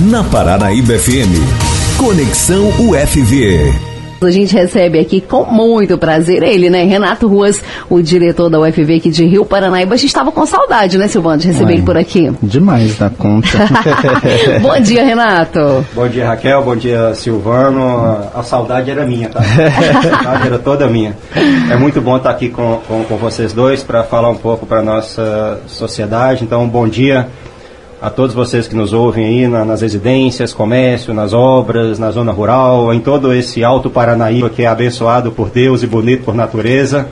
na Paranaíba FM. Conexão UFV. A gente recebe aqui com muito prazer ele, né? Renato Ruas, o diretor da UFV aqui de Rio Paranaíba. A gente estava com saudade, né, Silvano, de receber Ué, ele por aqui. Demais da conta. bom dia, Renato. Bom dia, Raquel. Bom dia, Silvano. A saudade era minha, tá? A saudade era toda minha. É muito bom estar aqui com, com, com vocês dois para falar um pouco para nossa sociedade. Então, bom dia a todos vocês que nos ouvem aí na, nas residências, comércio, nas obras, na zona rural, em todo esse Alto Paranaíba que é abençoado por Deus e bonito por natureza.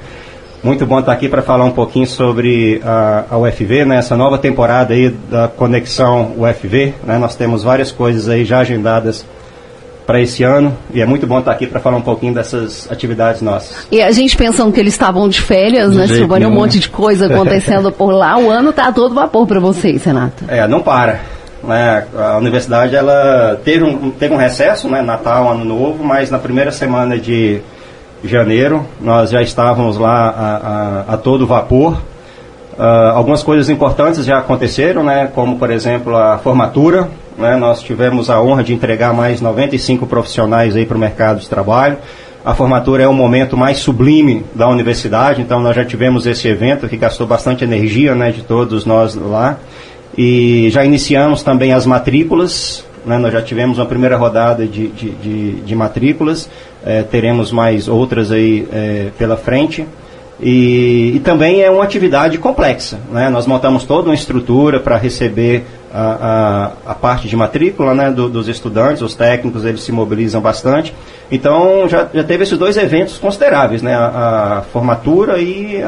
Muito bom estar aqui para falar um pouquinho sobre a, a UFV, né, essa nova temporada aí da Conexão UFV. Né, nós temos várias coisas aí já agendadas para esse ano e é muito bom estar aqui para falar um pouquinho dessas atividades nossas. E a gente pensando que eles estavam de férias, de né, Silvânia, um monte de coisa acontecendo por lá, o ano está todo vapor para vocês, Renato. É, não para. Né? A universidade ela teve um, teve um recesso, né, Natal, Ano Novo, mas na primeira semana de janeiro nós já estávamos lá a, a, a todo vapor. Uh, algumas coisas importantes já aconteceram, né, como por exemplo a formatura né? Nós tivemos a honra de entregar mais 95 profissionais para o mercado de trabalho. A formatura é o momento mais sublime da universidade, então nós já tivemos esse evento que gastou bastante energia né, de todos nós lá. E já iniciamos também as matrículas, né, nós já tivemos uma primeira rodada de, de, de, de matrículas, é, teremos mais outras aí é, pela frente. E, e, também é uma atividade complexa. Né? Nós montamos toda uma estrutura para receber a, a, a, parte de matrícula né, do, dos estudantes, os técnicos eles se mobilizam bastante. Então já, já teve esses dois eventos consideráveis, né, a, a formatura e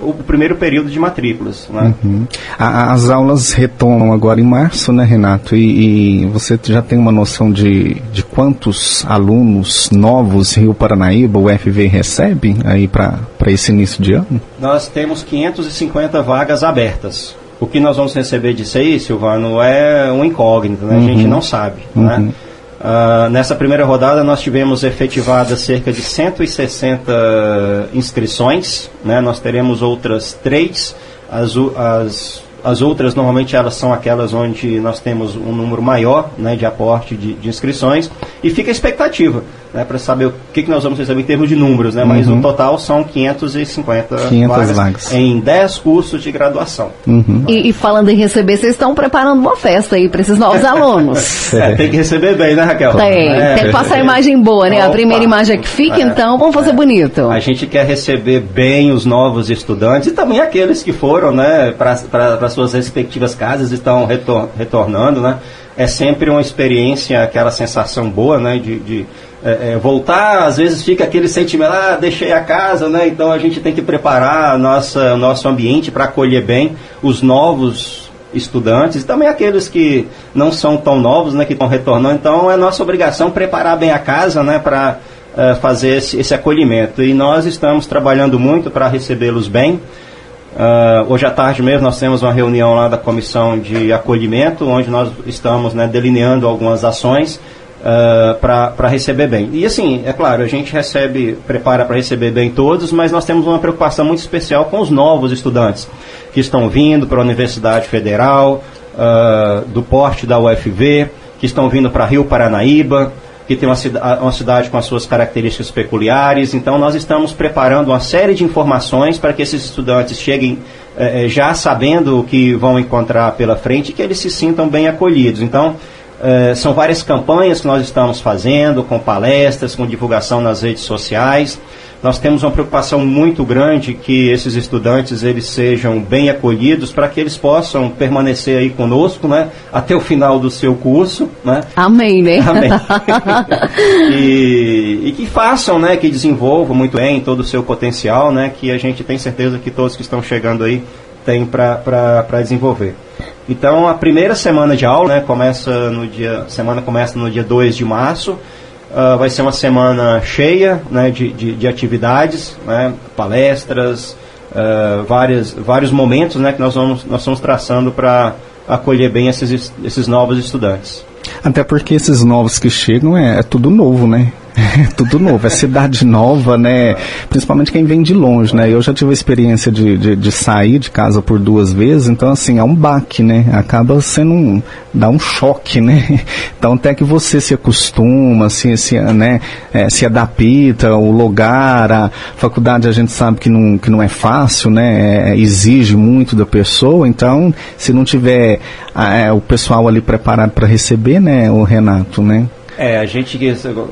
o primeiro período de matrículas. Né. Uhum. as aulas retomam agora em março, né, Renato? E, e, você já tem uma noção de, de quantos alunos novos Rio Paranaíba, o FV, recebe aí para esse início de ano? Nós temos 550 vagas abertas. O que nós vamos receber disso aí, Silvano, é um incógnito, né? Uhum. A gente uhum. não sabe, uhum. né? Uh, nessa primeira rodada nós tivemos efetivadas cerca de 160 inscrições, né? Nós teremos outras três, as, as as outras, normalmente, elas são aquelas onde nós temos um número maior né, de aporte de, de inscrições e fica a expectativa né, para saber o que, que nós vamos receber em termos de números, né, uhum. mas no total são 550 500 vagas, vagas, em 10 cursos de graduação. Uhum. E, e, falando em receber, vocês estão preparando uma festa aí para esses novos alunos. é, tem que receber bem, né, Raquel? Tem, é. tem que passar a imagem boa, né? Opa. A primeira imagem é que fica, é. então vamos fazer é. bonito. A gente quer receber bem os novos estudantes e também aqueles que foram né, para suas respectivas casas e estão retor retornando, né? É sempre uma experiência, aquela sensação boa, né? De, de é, é, voltar, às vezes fica aquele sentimento, ah, deixei a casa, né? Então a gente tem que preparar nossa, o nosso ambiente para acolher bem os novos estudantes e também aqueles que não são tão novos, né? Que estão retornando. Então é nossa obrigação preparar bem a casa, né? Para uh, fazer esse, esse acolhimento. E nós estamos trabalhando muito para recebê-los bem. Uh, hoje à tarde mesmo nós temos uma reunião lá da comissão de acolhimento, onde nós estamos né, delineando algumas ações uh, ah, para receber bem. E assim, é claro, a gente recebe, prepara para receber bem todos, mas nós temos uma preocupação muito especial com os novos estudantes que estão vindo para a Universidade Federal, uh, do porte da UFV, que estão vindo para Rio Paranaíba, que tem uma, uma, cidade com as suas características peculiares. Então, nós estamos preparando uma série de informações para que esses estudantes cheguem eh, eh, já sabendo o que vão encontrar pela frente e que eles se sintam bem acolhidos. Então, eh, são várias campanhas que nós estamos fazendo, com palestras, com divulgação nas redes sociais nós temos uma preocupação muito grande que esses estudantes eles sejam bem acolhidos para que eles possam permanecer aí conosco, né, até o final do seu curso, né? Amém, né? Amém. e, e, que façam, né, que desenvolvam muito bem todo o seu potencial, né, que a gente tem certeza que todos que estão chegando aí têm para desenvolver. Então, a primeira semana de aula, né, começa no dia, semana começa no dia 2 de março, Uh, vai ser uma semana cheia né, de, de, de atividades, né, palestras, uh, várias, vários momentos né, que nós vamos, nós estamos traçando para acolher bem esses, esses novos estudantes. Até porque esses novos que chegam é, é tudo novo, né? É tudo novo, é cidade nova, né? Principalmente quem vem de longe, né? Eu já tive a experiência de, de, de, sair de casa por duas vezes, então assim, é um baque, né? Acaba sendo um, dá um choque, né? Então até que você se acostuma, se, se, né, é, se adapta, o lugar, a faculdade a gente sabe que não, que não é fácil, né? É, exige muito da pessoa, então se não tiver é, o pessoal ali preparado para receber, né, o Renato, né? É, a gente,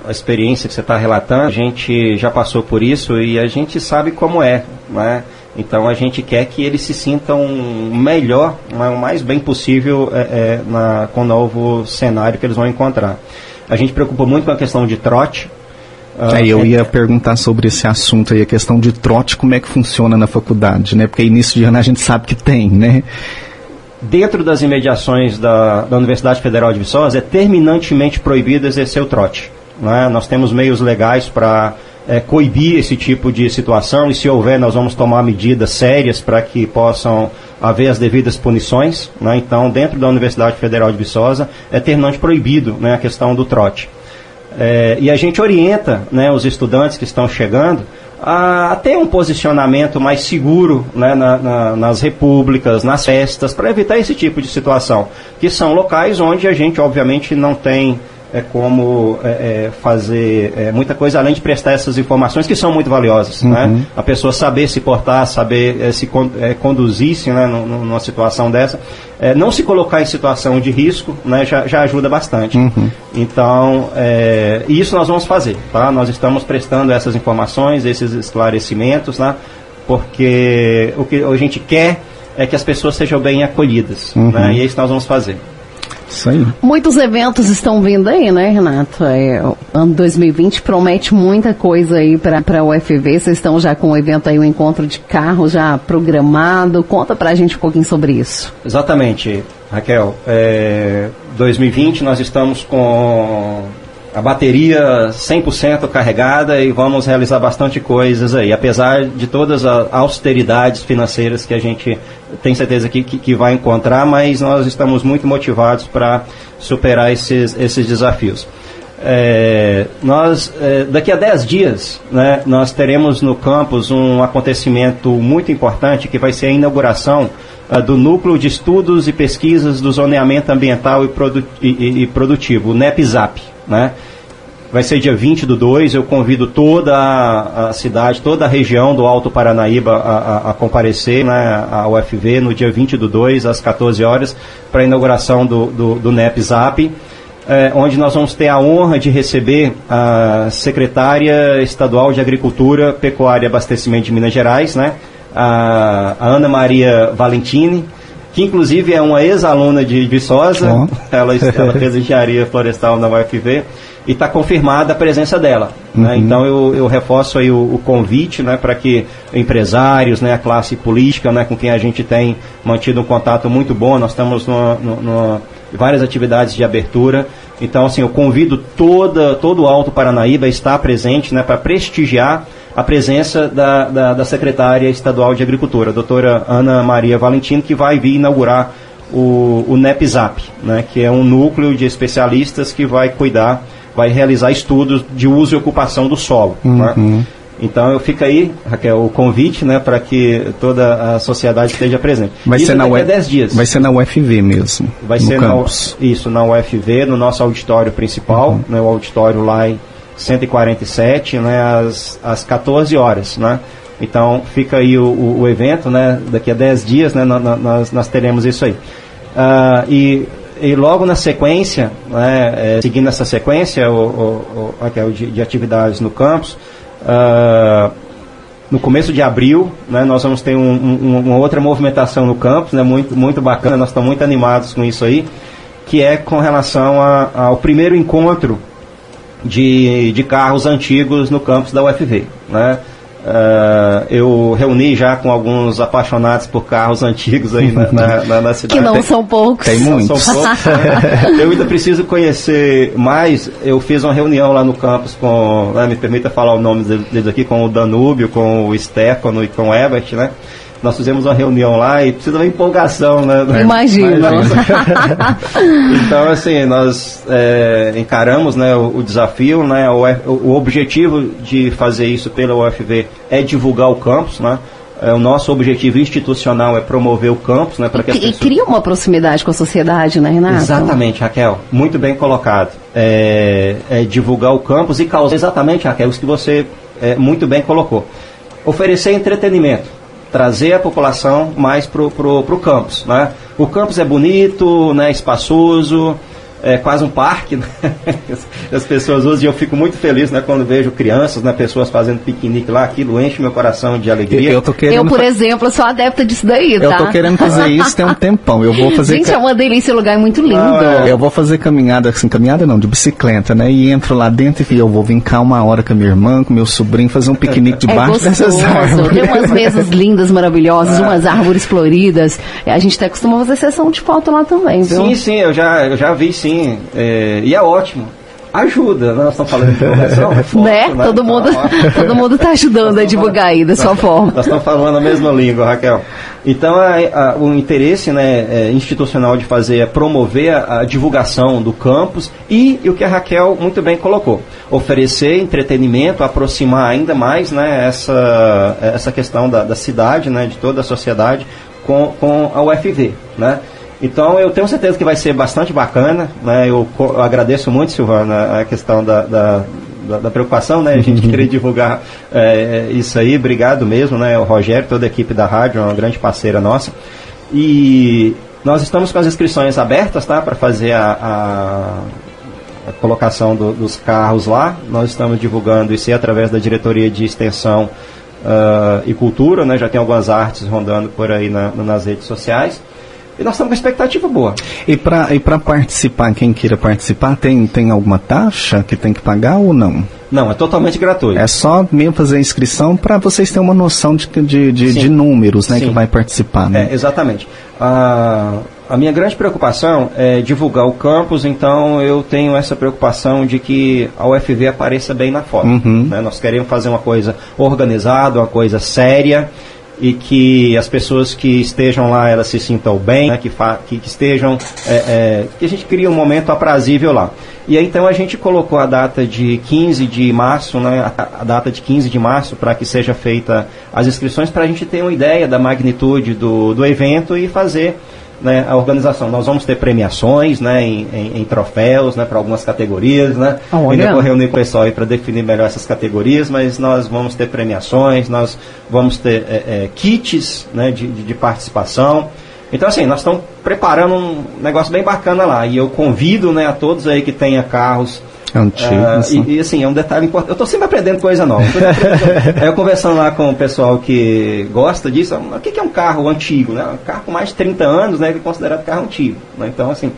a experiência que você está relatando, a gente já passou por isso e a gente sabe como é, né? Então a gente quer que eles se sintam melhor, né, o mais bem possível é, é, na, com o novo cenário que eles vão encontrar. A gente preocupa muito com a questão de trote. Uh, é, eu ia perguntar sobre esse assunto aí, a questão de trote, como é que funciona na faculdade, né? Porque início de ano a gente sabe que tem, né? Dentro das imediações da, da Universidade Federal de Viçosa, é terminantemente proibido exercer o trote. Né? Nós temos meios legais para é, coibir esse tipo de situação e, se houver, nós vamos tomar medidas sérias para que possam haver as devidas punições. Né? Então, dentro da Universidade Federal de Viçosa, é terminante proibido né, a questão do trote. É, e a gente orienta né, os estudantes que estão chegando a, ter um posicionamento mais seguro né, na, na, nas repúblicas, nas festas, para evitar esse tipo de situação, que são locais onde a gente, obviamente, não tem é, como é, é, fazer é, muita coisa além de prestar essas informações que são muito valiosas. Né? Uhum. Né? A pessoa saber se portar, saber é, se con é, conduzir-se né, numa situação dessa, não se colocar em situação de risco né, já, já ajuda bastante. Uhum. Então, isso nós vamos fazer. Tá? Nós estamos prestando essas informações, esses esclarecimentos, né? porque o que a gente quer é que as pessoas sejam bem acolhidas. Uhum. Né? E é isso que nós vamos fazer. Isso aí. Muitos eventos estão vindo aí, né, Renato? É, o ano 2020 promete muita coisa aí para a UFV. Vocês estão já com o evento aí, o encontro de carro já programado. Conta para a gente um pouquinho sobre isso. Exatamente, Raquel. É, 2020 nós estamos com a bateria 100% carregada e vamos realizar bastante coisas aí, apesar de todas as austeridades financeiras que a gente tem certeza que, que, que vai encontrar, mas nós estamos muito motivados para superar esses, esses desafios. É, nós, é, daqui a 10 dias, né, nós teremos no campus um acontecimento muito importante que vai ser a inauguração uh, do Núcleo de Estudos e Pesquisas do Zoneamento Ambiental e, Produ e, e Produtivo, o NEPZAP. Né? Vai ser dia 20 do 2, eu convido toda a, a cidade, toda a região do Alto Paranaíba a, a, a comparecer né, à UFV no dia 20 do 2, às 14 horas, para a inauguração do, do, do NEPZAP é, onde nós vamos ter a honra de receber a secretária estadual de Agricultura, Pecuária e Abastecimento de Minas Gerais, né? a, a Ana Maria Valentini, que inclusive é uma ex-aluna de Viçosa, oh. ela, ela fez engenharia florestal na UFV, e está confirmada a presença dela. Né? Uhum. Né? Então eu, eu, reforço aí o, o convite né, para que empresários, né, a classe política, né, com quem a gente tem mantido um contato muito bom, nós estamos numa, numa várias atividades de abertura. Então, assim, eu convido toda, todo o Alto Paranaíba a estar presente né, para prestigiar a presença da, da, da, secretária estadual de Agricultura, a doutora Ana Maria Valentino, que vai vir inaugurar o, o NEPZAP, né, que é um núcleo de especialistas que vai cuidar, vai realizar estudos de uso e ocupação do solo. Né. Uhum. Né? Então eu fico aí, Raquel, o convite, né, para que toda a sociedade esteja presente. Vai isso ser na UF... 10 dias. Vai ser na UFV mesmo. Vai ser campus. na isso, na UFV, no nosso auditório principal, uhum. né, o auditório lá em 147, né, às, às 14 horas, né? Então fica aí o, o, o evento, né? Daqui a 10 dias, né, nós, nós teremos isso aí. Uh, e e logo na sequência, né, é, seguindo essa sequência o, o, o, de, de atividades no campus, Uh, no começo de abril, né, nós vamos ter um, um, uma outra movimentação no campus, né, muito, muito bacana, nós estamos muito animados com isso aí, que é com relação a, ao primeiro encontro de, de carros antigos no campus da UFV. Né? Uh, eu reuni já com alguns apaixonados por carros antigos aí na, na, na, na cidade. Que não são poucos. Tem muitos. São poucos né? Eu ainda preciso conhecer mais. Eu fiz uma reunião lá no campus com, né, me permita falar o nome deles aqui, com o Danúbio, com o Stefano e com o Ebert, né? Nós fizemos uma reunião lá e precisa de empolgação, né? Imagino. então, assim, nós é, encaramos né, o, o, desafio, né, o, o objetivo de fazer isso pela UFV é divulgar o campus, né? É, o nosso objetivo institucional é promover o campus, né, para que e, pessoas... cria uma proximidade com a sociedade, né, Renato? Exatamente, Raquel. Muito bem colocado. É, é divulgar o campus e causar exatamente, Raquel, isso que você é, muito bem colocou. Oferecer entretenimento, trazer a população mais para o campus, né? O campus é bonito, né, espaçoso, é quase um parque, né? As pessoas usam e eu fico muito feliz, né, quando vejo crianças, né, pessoas fazendo piquenique lá, aquilo enche meu coração de alegria. Eu, querendo... eu por exemplo, sou adepta disso daí, tá? Eu tô querendo fazer isso tem um tempão. Eu vou fazer Gente, ca... é uma delícia, o lugar é muito lindo. Ah, é. Eu vou fazer caminhada, assim, caminhada não, de bicicleta, né? E entro lá dentro e eu vou vir cá uma hora com a minha irmã, com meu sobrinho, fazer um piquenique debaixo é dessas árvores. Tem umas mesas lindas, maravilhosas, ah. umas árvores floridas. A gente até costuma fazer sessão de foto lá também, viu? Sim, sim, eu já, eu já vi sim. É, e é ótimo ajuda, né? nós estamos falando de divulgação. É né? né? Todo, mundo, todo mundo está ajudando a divulgar aí da sua forma. Nós estamos falando a mesma língua, Raquel. Então, a, a, o interesse né, é, institucional de fazer é promover a, a, divulgação do campus e, e, o que a Raquel muito bem colocou, oferecer entretenimento, aproximar ainda mais né, essa, essa questão da, da cidade, né, de toda a sociedade com, com a UFV, né? Então eu tenho certeza que vai ser bastante bacana. Né? Eu, eu agradeço muito, Silvana, a questão da, da, da, da preocupação, né? A gente querer divulgar é, isso aí. Obrigado mesmo, né? O Rogério, toda a equipe da rádio, é uma grande parceira nossa. E nós estamos com as inscrições abertas, tá? Para fazer a, a, a colocação do, dos carros lá. Nós estamos divulgando isso aí através da diretoria de extensão uh, e cultura, né? Já tem algumas artes rondando por aí na, nas redes sociais. E nós estamos com expectativa boa. E para e participar, quem queira participar, tem, tem alguma taxa que tem que pagar ou não? Não, é totalmente gratuito. É só mesmo fazer a inscrição para vocês terem uma noção de, de, de, de números né, que vai participar. Né? É, exatamente. A, a minha grande preocupação é divulgar o campus, então eu tenho essa preocupação de que a UFV apareça bem na foto. Uhum. Né? Nós queremos fazer uma coisa organizada, uma coisa séria e que as pessoas que estejam lá elas se sintam bem, né, que, que, que, estejam, é, é, que a gente cria um momento aprazível lá. E aí, então a gente colocou a data de 15 de março, né, a, a data de 15 de março para que seja feita as inscrições para a gente ter uma ideia da magnitude do, do evento e fazer né, a organização. Nós vamos ter premiações né, em, em, em troféus né, para algumas categorias. Né? Ah, Ainda vou reunir com o pessoal para definir melhor essas categorias, mas nós vamos ter premiações, nós vamos ter é, é, kits né, de, de, de participação. Então, assim, nós estamos preparando um negócio bem bacana lá. E eu convido né, a todos aí que tenha carros Antigo. Uh, e, e, assim, é um detalhe importante. Eu estou sempre aprendendo coisa nova. Aí eu conversando lá com o pessoal que gosta disso, o que é um carro antigo? Né? Um carro com mais de 30 anos, né? É considerado carro antigo. Né? Então, assim,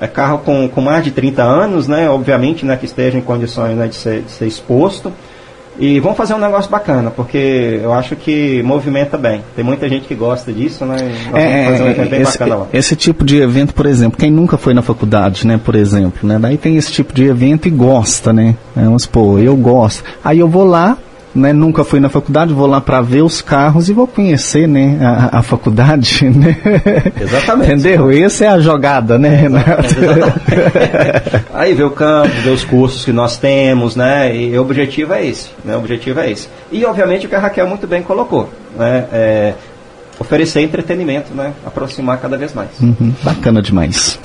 é carro com, com mais de 30 anos, né? Obviamente, né, que esteja em condições né, de, ser, de ser exposto. E vamos fazer um negócio bacana, porque eu acho que movimenta bem. Tem muita gente que gosta disso, né? É, fazer um é, evento bem esse, bacana lá. Esse tipo de evento, por exemplo, quem nunca foi na faculdade, né, por exemplo, né? Daí tem esse tipo de evento e gosta, né? É, vamos supor, eu gosto. Aí eu vou lá, né, nunca fui na faculdade, vou lá para ver os carros e vou conhecer, né, a, a faculdade, né? Exatamente. Entendeu? Essa é a jogada, né, Renato? Aí ver o campo, ver os cursos que nós temos, né? E o objetivo é esse, né? O objetivo é esse. E obviamente o que a Raquel muito bem colocou, né? É, oferecer entretenimento, né? Aproximar cada vez mais. Uhum, bacana demais.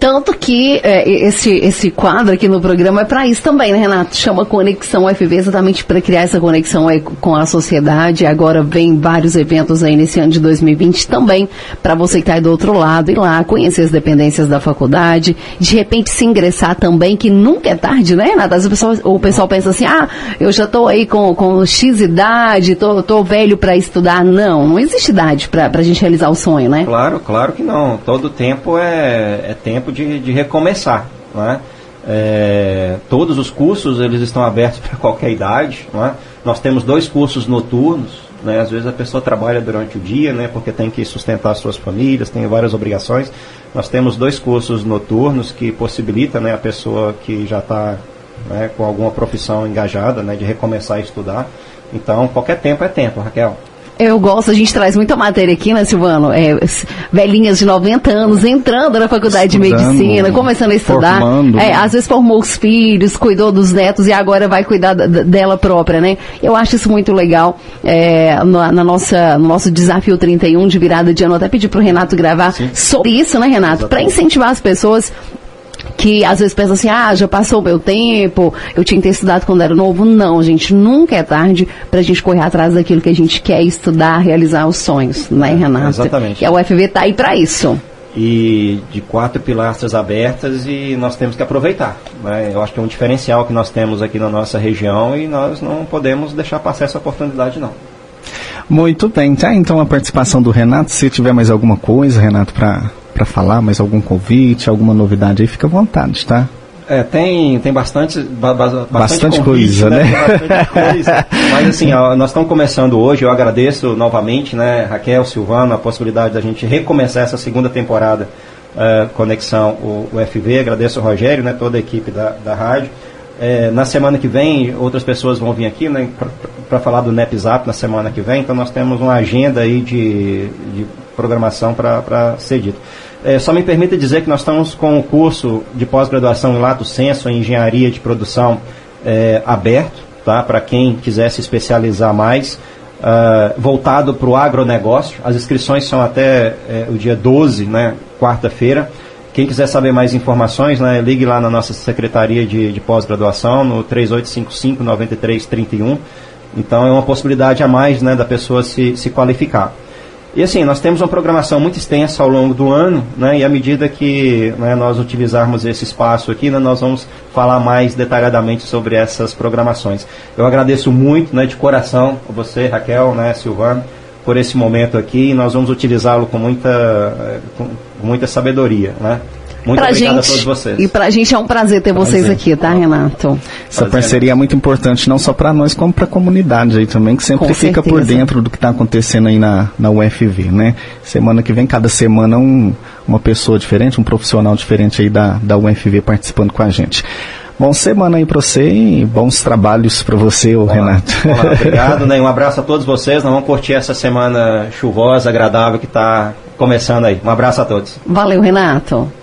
Tanto que é, esse, esse quadro aqui no programa é para isso também, né, Renato? Chama Conexão UFV exatamente para criar essa conexão com a sociedade. Agora vem vários eventos aí nesse ano de 2020 também para você que está aí do outro lado ir lá conhecer as dependências da faculdade, de repente se ingressar também, que nunca é tarde, né, Renato? As pessoas, o pessoal pensa assim, ah, eu já estou aí com, com X idade, tô, tô velho para estudar. Não, não existe idade para a gente realizar o sonho, né? Claro, claro que não. Todo tempo é, é tempo de, de recomeçar. Né? É, todos os cursos eles estão abertos para qualquer idade. Né? Nós temos dois cursos noturnos. Né? Às vezes a pessoa trabalha durante o dia, né? porque tem que sustentar suas famílias, tem várias obrigações. Nós temos dois cursos noturnos que possibilitam né, a pessoa que já está né, com alguma profissão engajada né, de recomeçar a estudar. Então, qualquer tempo é tempo, Raquel. Eu gosto, a gente traz muita matéria aqui, né, Silvano? É, velhinhas de 90 anos entrando na faculdade Estudando, de medicina, começando a estudar. Formando, é? Às vezes formou os filhos, cuidou dos netos e agora vai cuidar dela própria, né? Eu acho isso muito legal. É, na, na, nossa, no nosso desafio 31 de virada de ano, até pedi pro Renato gravar Sim. sobre isso, né, Renato? Para incentivar as pessoas que às vezes pensa assim, ah, já passou o meu tempo, eu tinha que ter estudado quando era novo. Não, gente, nunca é tarde para a gente correr atrás daquilo que a gente quer estudar, realizar os sonhos, né, Renato? Exatamente. E a UFV está aí para isso. E de quatro pilastras abertas e nós temos que aproveitar. Né? Eu acho que é um diferencial que nós temos aqui na nossa região e nós não podemos deixar passar essa oportunidade, não. Muito bem, tá? Então a participação do Renato, se tiver mais alguma coisa, Renato, para para falar, mais algum convite, alguma novidade aí, fica à vontade, tá? É, tem, tem bastante, ba, bastante, bastante convite, coisa, né? né? Bastante coisa. Mas assim, ó, nós estamos começando hoje, eu agradeço novamente, né, Raquel, Silvano, a possibilidade da gente recomeçar essa segunda temporada uh, Conexão o, o FV, agradeço o Rogério, né, toda a equipe da, da rádio. É, na semana que vem, outras pessoas vão vir aqui né, para falar do NEPZAP na semana que vem, então nós temos uma agenda aí de, de programação para ser dito. É, só me permita dizer que nós estamos com o curso de pós-graduação em Lato Senso, em Engenharia de Produção, é, aberto, tá? para quem quiser se especializar mais, uh, voltado para o agronegócio. As inscrições são até é, o dia 12, né, quarta-feira. Quem quiser saber mais informações, né, ligue lá na nossa Secretaria de, de Pós-Graduação, no 3855-9331. Então é uma possibilidade a mais né, da pessoa se, se qualificar. E assim, nós temos uma programação muito extensa ao longo do ano, né, e à medida que né, nós utilizarmos esse espaço aqui, né, nós vamos falar mais detalhadamente sobre essas programações. Eu agradeço muito, né, de coração, a você, Raquel, né, Silvano, por esse momento aqui, e nós vamos utilizá-lo com muita, eh, com muita sabedoria, né. Muito pra obrigado gente, a todos vocês. E pra gente é um prazer ter prazer. vocês aqui, tá, Renato? Essa parceria é muito importante, não só para nós, como para a comunidade aí também, que sempre Com fica certeza. por dentro do que está acontecendo aí na, na UFV, né? Semana que vem, cada semana, um, uma pessoa diferente, um profissional diferente aí da, da UFV participando com a gente. Bom semana aí para você e bons trabalhos para você, Olá. Renato. Olá, obrigado, né? Um abraço a todos vocês. Nós vamos curtir essa semana chuvosa, agradável que está começando aí. Um abraço a todos. Valeu, Renato.